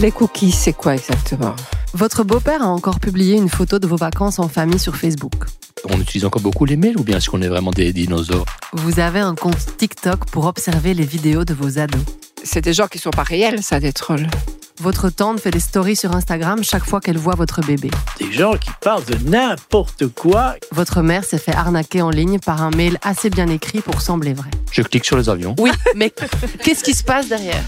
Les cookies, c'est quoi exactement? Votre beau-père a encore publié une photo de vos vacances en famille sur Facebook. On utilise encore beaucoup les mails ou bien est-ce qu'on est vraiment des dinosaures? Vous avez un compte TikTok pour observer les vidéos de vos ados. C'est des gens qui sont pas réels, ça, des trolls. Votre tante fait des stories sur Instagram chaque fois qu'elle voit votre bébé. Des gens qui parlent de n'importe quoi. Votre mère s'est fait arnaquer en ligne par un mail assez bien écrit pour sembler vrai. Je clique sur les avions. Oui, mais qu'est-ce qui se passe derrière?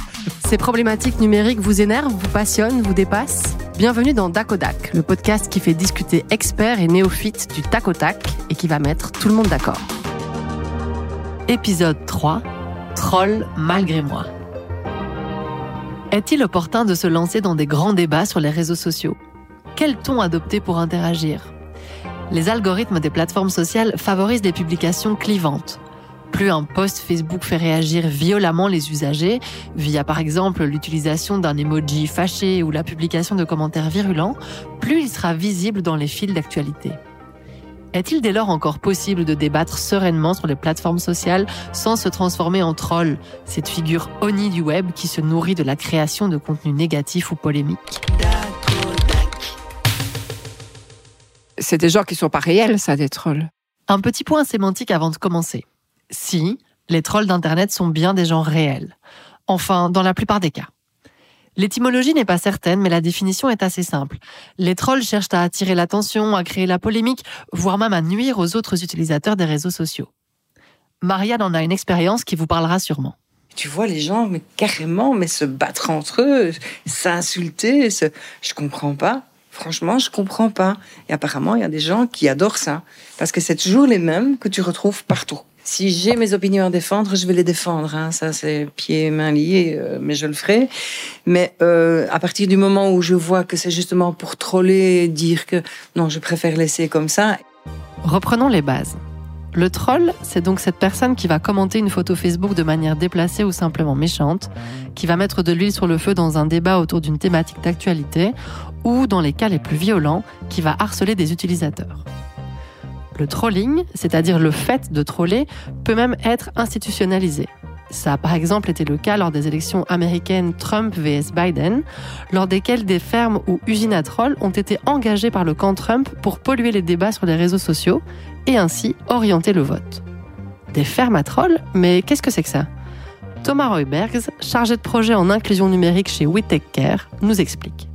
Ces problématiques numériques vous énervent, vous passionnent, vous dépassent? Bienvenue dans Dakodak, le podcast qui fait discuter experts et néophytes du tac au tac et qui va mettre tout le monde d'accord. Épisode 3 Troll malgré moi. Est-il opportun de se lancer dans des grands débats sur les réseaux sociaux? Quel ton adopter pour interagir? Les algorithmes des plateformes sociales favorisent des publications clivantes. Plus un post Facebook fait réagir violemment les usagers, via par exemple l'utilisation d'un emoji fâché ou la publication de commentaires virulents, plus il sera visible dans les fils d'actualité. Est-il dès lors encore possible de débattre sereinement sur les plateformes sociales sans se transformer en troll, cette figure oni du web qui se nourrit de la création de contenus négatifs ou polémiques C'est des gens qui sont pas réels, ça, des trolls. Un petit point sémantique avant de commencer. Si, les trolls d'Internet sont bien des gens réels. Enfin, dans la plupart des cas. L'étymologie n'est pas certaine, mais la définition est assez simple. Les trolls cherchent à attirer l'attention, à créer la polémique, voire même à nuire aux autres utilisateurs des réseaux sociaux. Marianne en a une expérience qui vous parlera sûrement. Tu vois les gens, mais carrément, mais se battre entre eux, s'insulter, se... je comprends pas. Franchement, je comprends pas. Et apparemment, il y a des gens qui adorent ça. Parce que c'est toujours les mêmes que tu retrouves partout. Si j'ai mes opinions à défendre, je vais les défendre. Hein. Ça, c'est pieds et mains liés, euh, mais je le ferai. Mais euh, à partir du moment où je vois que c'est justement pour troller, dire que non, je préfère laisser comme ça. Reprenons les bases. Le troll, c'est donc cette personne qui va commenter une photo Facebook de manière déplacée ou simplement méchante, qui va mettre de l'huile sur le feu dans un débat autour d'une thématique d'actualité, ou dans les cas les plus violents, qui va harceler des utilisateurs. Le trolling, c'est-à-dire le fait de troller, peut même être institutionnalisé. Ça a par exemple été le cas lors des élections américaines Trump vs Biden, lors desquelles des fermes ou usines à trolls ont été engagées par le camp Trump pour polluer les débats sur les réseaux sociaux et ainsi orienter le vote. Des fermes à trolls? Mais qu'est-ce que c'est que ça? Thomas Roybergs, chargé de projet en inclusion numérique chez WeTech Care, nous explique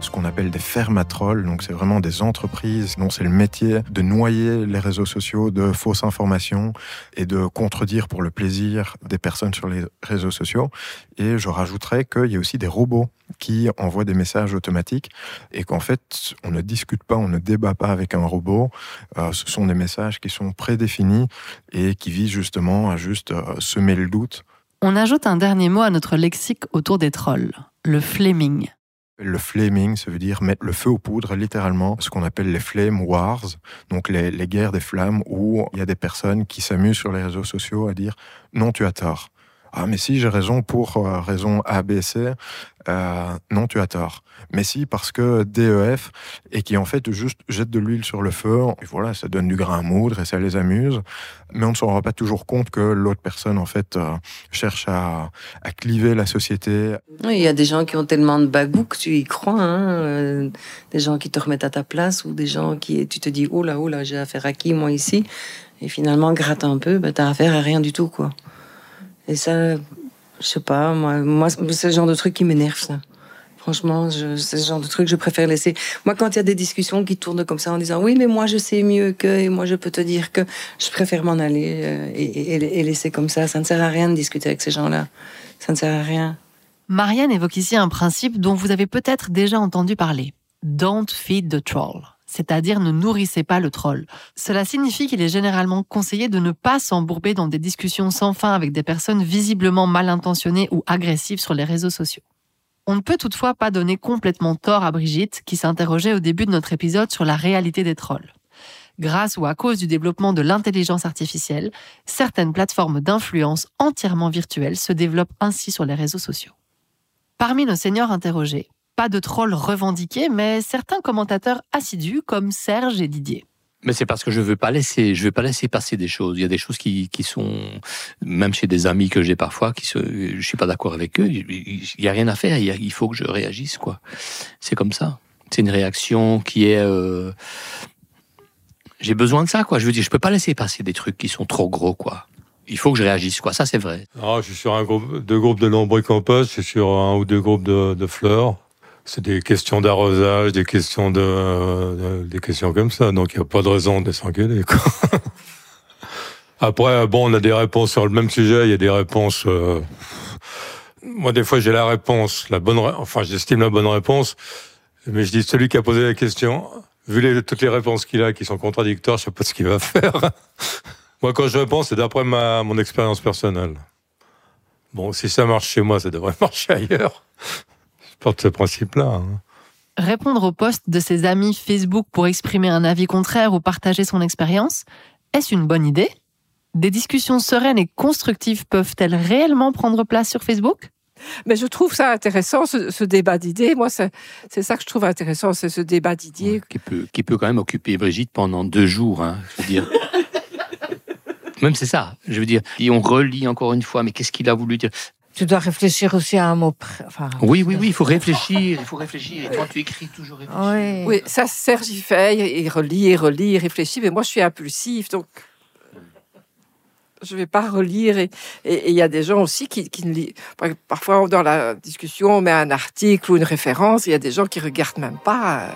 ce qu'on appelle des fermatrolls. Donc, c'est vraiment des entreprises dont c'est le métier de noyer les réseaux sociaux de fausses informations et de contredire pour le plaisir des personnes sur les réseaux sociaux. Et je rajouterais qu'il y a aussi des robots qui envoient des messages automatiques et qu'en fait, on ne discute pas, on ne débat pas avec un robot. Euh, ce sont des messages qui sont prédéfinis et qui visent justement à juste euh, semer le doute. On ajoute un dernier mot à notre lexique autour des trolls, le flaming. Le flaming, ça veut dire mettre le feu aux poudres, littéralement, ce qu'on appelle les flame wars, donc les, guerres des flammes, où il y a des personnes qui s'amusent sur les réseaux sociaux à dire non, tu as tort. Ah, mais si, j'ai raison pour euh, raison A, B, C. Euh, non, tu as tort. Mais si, parce que DEF, et qui en fait juste jette de l'huile sur le feu, et voilà, ça donne du grain à moudre et ça les amuse. Mais on ne s'en rend pas toujours compte que l'autre personne, en fait, euh, cherche à, cliver la société. Il y a des gens qui ont tellement de bagou que tu y crois, hein, des gens qui te remettent à ta place, ou des gens qui, tu te dis, oh là, oh là, j'ai affaire à qui, moi, ici? Et finalement, gratte un peu, ben, t'as affaire à rien du tout, quoi. Et ça, je sais pas, moi, moi c'est le genre de truc qui m'énerve, ça. Franchement, c'est le genre de truc je préfère laisser. Moi, quand il y a des discussions qui tournent comme ça en disant oui, mais moi je sais mieux que, et moi je peux te dire que, je préfère m'en aller euh, et, et, laisser comme ça. Ça ne sert à rien de discuter avec ces gens-là. Ça ne sert à rien. Marianne évoque ici un principe dont vous avez peut-être déjà entendu parler. Don't feed the troll c'est-à-dire ne nourrissez pas le troll. Cela signifie qu'il est généralement conseillé de ne pas s'embourber dans des discussions sans fin avec des personnes visiblement mal intentionnées ou agressives sur les réseaux sociaux. On ne peut toutefois pas donner complètement tort à Brigitte, qui s'interrogeait au début de notre épisode sur la réalité des trolls. Grâce ou à cause du développement de l'intelligence artificielle, certaines plateformes d'influence entièrement virtuelles se développent ainsi sur les réseaux sociaux. Parmi nos seniors interrogés, pas de trolls revendiqués, mais certains commentateurs assidus comme Serge et Didier. Mais c'est parce que je veux pas laisser, je veux pas laisser passer des choses. Il y a des choses qui, qui sont, même chez des amis que j'ai parfois, qui se, je suis pas d'accord avec eux. Il y a rien à faire. Il, y a- il faut que je réagisse, quoi. C'est comme ça. C'est une réaction qui est, euh, j'ai besoin de ça, quoi. Je veux dire, je peux pas laisser passer des trucs qui sont trop gros, quoi. Il faut que je réagisse, quoi. Ça, c'est vrai. Ah, je suis sur un groupe, deux groupes de lombricompos, je suis sur un ou deux groupes de, de fleurs. C'est des questions d'arrosage, des questions de, de- des questions comme ça. Donc il n'y a pas de raison de s'engueuler. Après, bon, on a des réponses sur le même sujet. Il y a des réponses. euh, Moi, des fois, j'ai la réponse, la bonne. Enfin, j'estime la bonne réponse, mais je dis celui qui a posé la question. Vu toutes les réponses qu'il a, qui sont contradictoires, je sais pas ce qu'il va faire. moi, quand je réponds, c'est d'après ma mon expérience personnelle. Bon, si ça marche chez moi, ça devrait marcher ailleurs. Porte ce principe-là. hein. Répondre aux posts de ses amis Facebook pour exprimer un avis contraire ou partager son expérience, est-ce une bonne idée? Des discussions sereines et constructives peuvent-elles réellement prendre place sur Facebook? Mais je trouve ça intéressant, ce, ce débat d'idées. Moi, c'est c'est ça que je trouve intéressant, c'est ce débat d'idées. qui peut, qui peut quand même occuper Brigitte pendant deux jours. Hein, je veux dire. Même c'est ça. Je veux dire, et on relit encore une fois. Mais qu'est-ce qu'il a voulu dire? Tu dois réfléchir aussi à un mot. Enfin, Oui, oui, oui. Il faut réfléchir. Il faut réfléchir. Et toi, tu écris toujours réfléchir. Oui. Oui, ça, Serge y fait, il relit, il relit, il réfléchit, mais moi, je suis impulsif, donc je vais pas relire. Et et- et il y a des gens aussi qui, qui ne lisent. Parfois, dans la discussion, on met un article ou une référence, il y a des gens qui regardent même pas.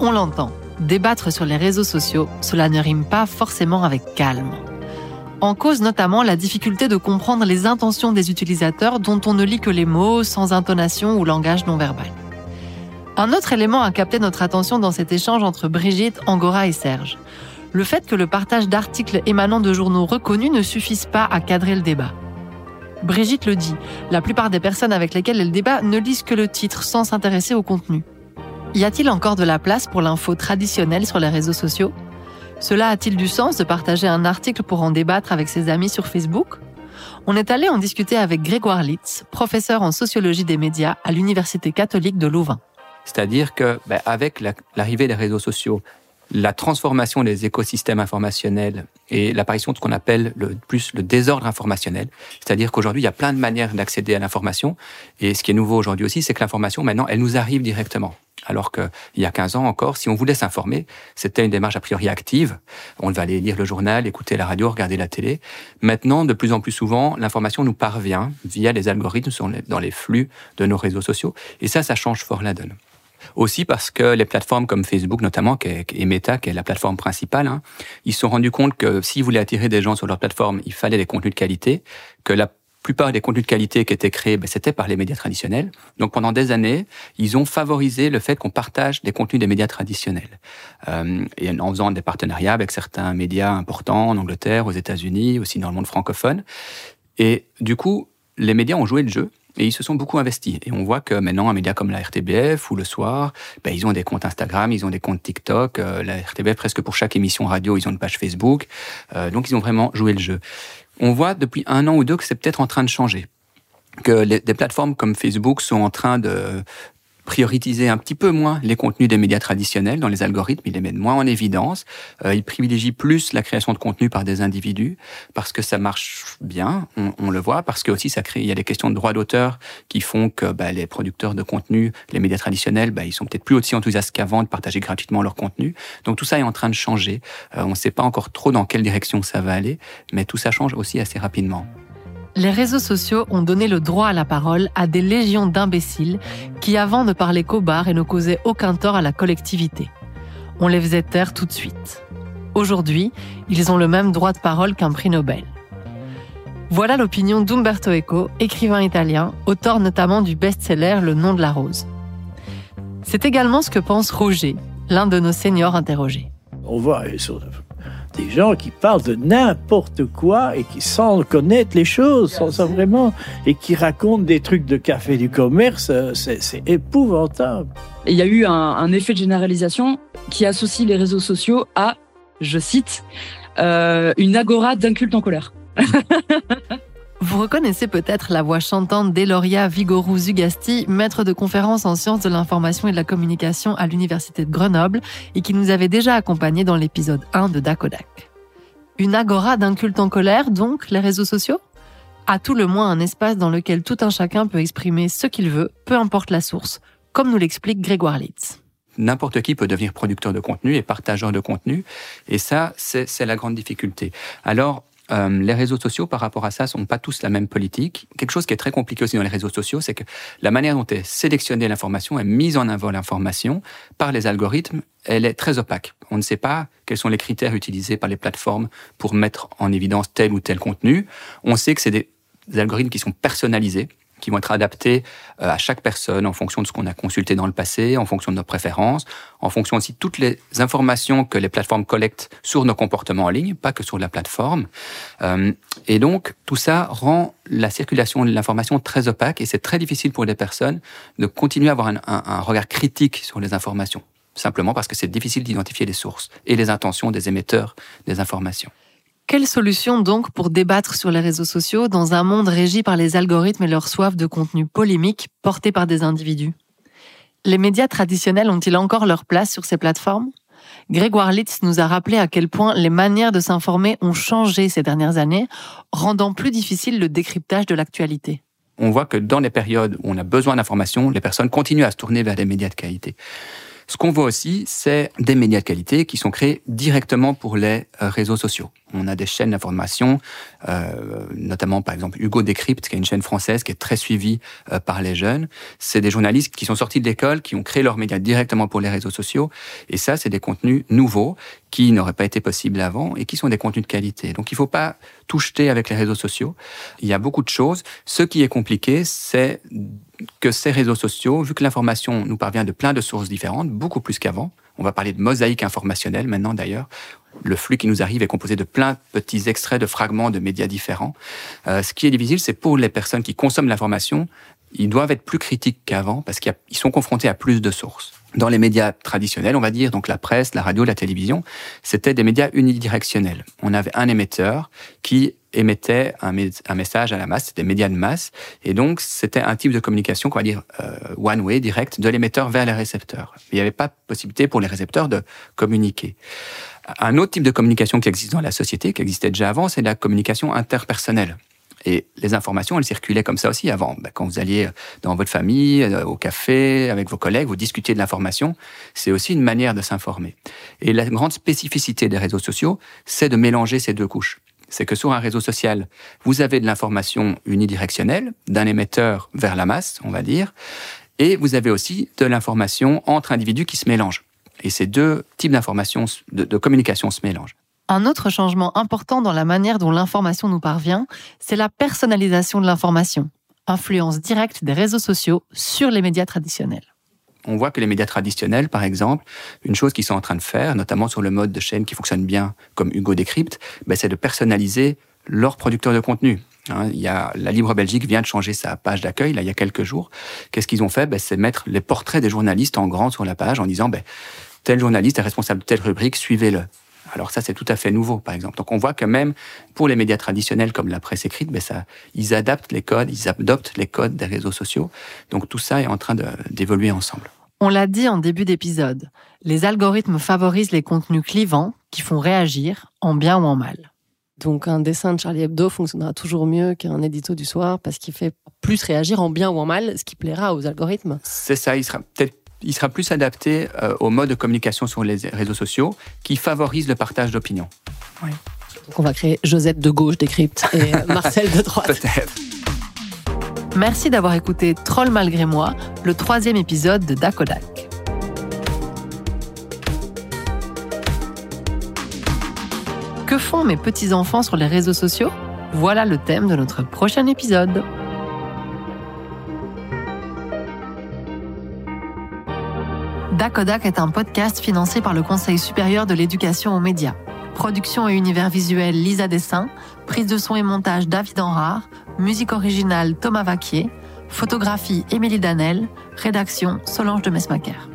On l'entend. Débattre sur les réseaux sociaux, cela ne rime pas forcément avec calme. En cause notamment la difficulté de comprendre les intentions des utilisateurs dont on ne lit que les mots sans intonation ou langage non verbal. Un autre élément a capté notre attention dans cet échange entre Brigitte, Angora et Serge. Le fait que le partage d'articles émanant de journaux reconnus ne suffise pas à cadrer le débat. Brigitte le dit, la plupart des personnes avec lesquelles elle débat ne lisent que le titre sans s'intéresser au contenu. Y a-t-il encore de la place pour l'info traditionnelle sur les réseaux sociaux? Cela a-t-il du sens de partager un article pour en débattre avec ses amis sur Facebook? On est allé en discuter avec Grégoire Litz, professeur en sociologie des médias à l'Université catholique de Louvain. C'est-à-dire que, ben, avec la- l'arrivée des réseaux sociaux, la transformation des écosystèmes informationnels et l'apparition de ce qu'on appelle le plus le désordre informationnel, c'est-à-dire qu'aujourd'hui il y a plein de manières d'accéder à l'information et ce qui est nouveau aujourd'hui aussi, c'est que l'information maintenant elle nous arrive directement. Alors qu'il y a 15 ans encore, si on voulait s'informer, c'était une démarche a priori active. On va aller lire le journal, écouter la radio, regarder la télé. Maintenant, de plus en plus souvent, l'information nous parvient via les algorithmes dans les flux de nos réseaux sociaux. Et ça, ça change fort la donne. Aussi parce que les plateformes comme Facebook notamment, et Meta, qui est la plateforme principale, hein, ils se sont rendus compte que s'ils voulaient attirer des gens sur leur plateforme, il fallait des contenus de qualité, que la plupart des contenus de qualité qui étaient créés, ben, c'était par les médias traditionnels. Donc pendant des années, ils ont favorisé le fait qu'on partage des contenus des médias traditionnels. Euh, et en faisant des partenariats avec certains médias importants en Angleterre, aux États-Unis, aussi dans le monde francophone. Et du coup, les médias ont joué le jeu et ils se sont beaucoup investis. Et on voit que maintenant, un média comme la RTBF ou Le Soir, ben, ils ont des comptes Instagram, ils ont des comptes TikTok. euh, la RTBF, presque pour chaque émission radio, ils ont une page Facebook. Euh, donc, ils ont vraiment joué le jeu. On voit depuis un an ou deux que c'est peut-être en train de changer. Que des plateformes comme Facebook sont en train de prioriser un petit peu moins les contenus des médias traditionnels dans les algorithmes, ils les mettent moins en évidence, euh, ils privilégient plus la création de contenu par des individus parce que ça marche bien, on, on le voit, parce que aussi ça crée, il y a des questions de droit d'auteur qui font que bah, les producteurs de contenu, les médias traditionnels, bah, ils sont peut-être plus aussi enthousiastes qu'avant de partager gratuitement leur contenu. Donc tout ça est en train de changer. Euh, on ne sait pas encore trop dans quelle direction ça va aller, mais tout ça change aussi assez rapidement. Les réseaux sociaux ont donné le droit à la parole à des légions d'imbéciles qui avant ne parlaient qu'au bar et ne causaient aucun tort à la collectivité. On les faisait taire tout de suite. Aujourd'hui, ils ont le même droit de parole qu'un prix Nobel. Voilà l'opinion d'Umberto Eco, écrivain italien, auteur notamment du best-seller Le nom de la rose. C'est également ce que pense Roger, l'un de nos seniors interrogés. On voit des gens qui parlent de n'importe quoi et qui sans connaître les choses, sans ça vraiment, et qui racontent des trucs de café du commerce, euh, c'est épouvantable. Il y a eu un, un effet de généralisation qui associe les réseaux sociaux à, je cite, euh, une agora d'un culte en colère. Vous reconnaissez peut-être la voix chantante d'Eloria Vigorou Zugasti, maître de conférence en sciences de l'information et de la communication à l'Université de Grenoble et qui nous avait déjà accompagnés dans l'épisode 1 de Dakodak. Une agora d'un culte en colère, donc, les réseaux sociaux? À tout le moins un espace dans lequel tout un chacun peut exprimer ce qu'il veut, peu importe la source, comme nous l'explique Grégoire Litz n'importe qui peut devenir producteur de contenu et partageur de contenu. Et ça, c'est la grande difficulté. Alors, euh, les réseaux sociaux, par rapport à ça, sont pas tous la même politique. Quelque chose qui est très compliqué aussi dans les réseaux sociaux, c'est que la manière dont est sélectionnée l'information, est mise en avant l'information par les algorithmes, elle est très opaque. On ne sait pas quels sont les critères utilisés par les plateformes pour mettre en évidence tel ou tel contenu. On sait que c'est des algorithmes qui sont personnalisés qui vont être adaptés euh, à chaque personne en fonction de ce qu'on a consulté dans le passé, en fonction de nos préférences, en fonction aussi de toutes les informations que les plateformes collectent sur nos comportements en ligne, pas que sur la plateforme. Euh, et donc, tout ça rend la circulation de l'information très opaque et c'est très difficile pour les personnes de continuer à avoir un, un regard critique sur les informations simplement parce que c'est difficile d'identifier les sources et les intentions des émetteurs des informations. Quelle solution donc pour débattre sur les réseaux sociaux dans un monde régi par les algorithmes et leur soif de contenu polémique porté par des individus? Les médias traditionnels ont-ils encore leur place sur ces plateformes? Grégoire Litz nous a rappelé à quel point les manières de s'informer ont changé ces dernières années, rendant plus difficile le décryptage de l'actualité. On voit que dans les périodes où on a besoin d'informations, les personnes continuent à se tourner vers des médias de qualité. Ce qu'on voit aussi, c'est des médias de qualité qui sont créés directement pour les euh, réseaux sociaux. On a des chaînes d'information, euh, notamment par exemple Hugo Décrypte, qui est une chaîne française qui est très suivie euh, par les jeunes. C'est des journalistes qui sont sortis de l'école, qui ont créé leurs médias directement pour les réseaux sociaux. Et ça, c'est des contenus nouveaux qui n'auraient pas été possibles avant et qui sont des contenus de qualité. Donc il ne faut pas tout jeter avec les réseaux sociaux. Il y a beaucoup de choses. Ce qui est compliqué, c'est que ces réseaux sociaux, vu que l'information nous parvient de plein de sources différentes, beaucoup plus qu'avant, on va parler de mosaïque informationnelle maintenant d'ailleurs, le flux qui nous arrive est composé de plein de petits extraits de fragments de médias différents. Euh, ce qui est difficile, c'est pour les personnes qui consomment l'information, ils doivent être plus critiques qu'avant parce qu'ils sont confrontés à plus de sources. Dans les médias traditionnels, on va dire, donc la presse, la radio, la télévision, c'était des médias unidirectionnels. On avait un émetteur qui émettait un, message à la masse, c'était des médias de masse, et donc c'était un type de communication qu'on va dire euh, one-way, direct, de l'émetteur vers les récepteurs. Il n'y avait pas possibilité pour les récepteurs de communiquer. Un autre type de communication qui existe dans la société, qui existait déjà avant, c'est la communication interpersonnelle. Et les informations, elles circulaient comme ça aussi avant. Ben, quand vous alliez dans votre famille, euh, au café, avec vos collègues, vous discutiez de l'information, c'est aussi une manière de s'informer. Et la grande spécificité des réseaux sociaux, c'est de mélanger ces deux couches. C'est que sur un réseau social, vous avez de l'information unidirectionnelle, d'un émetteur vers la masse, on va dire, et vous avez aussi de l'information entre individus qui se mélangent. Et ces deux types d'informations, de, communication se mélangent. Un autre changement important dans la manière dont l'information nous parvient, c'est la personnalisation de l'information, influence directe des réseaux sociaux sur les médias traditionnels. On voit que les médias traditionnels, par exemple, une chose qu'ils sont en train de faire, notamment sur le mode de chaîne qui fonctionne bien, comme Hugo décrypte, ben, c'est de personnaliser leurs producteurs de contenu. Hein, il y a, la Libre Belgique vient de changer sa page d'accueil, là, il y a quelques jours. Qu'est-ce qu'ils ont fait? Ben, C'est mettre les portraits des journalistes en grand sur la page en disant ben, tel journaliste est responsable de telle rubrique, suivez-le. Alors ça, c'est tout à fait nouveau, par exemple. Donc on voit que même pour les médias traditionnels comme la presse écrite, ben ça, ils adaptent les codes, ils adoptent les codes des réseaux sociaux. Donc tout ça est en train d'évoluer ensemble. On l'a dit en début d'épisode, les algorithmes favorisent les contenus clivants qui font réagir en bien ou en mal. Donc un dessin de Charlie Hebdo fonctionnera toujours mieux qu'un édito du soir parce qu'il fait plus réagir en bien ou en mal, ce qui plaira aux algorithmes. C'est ça, il sera peut-être il sera plus adapté euh, au mode de communication sur les réseaux sociaux qui favorise le partage d'opinions. Oui. Donc on va créer Josette de gauche décrypte et Marcel de droite. Peut-être. Merci d'avoir écouté Troll malgré moi, le troisième épisode de Dakodak. Que font mes petits-enfants sur les réseaux sociaux? Voilà le thème de notre prochain épisode. Dakodak est un podcast financé par le Conseil supérieur de l'éducation aux médias. Production et univers visuel Lisa Dessin, prise de son et montage David Enrard, musique originale Thomas Vaquier, photographie Émilie Danel, rédaction Solange de Mesmaquer.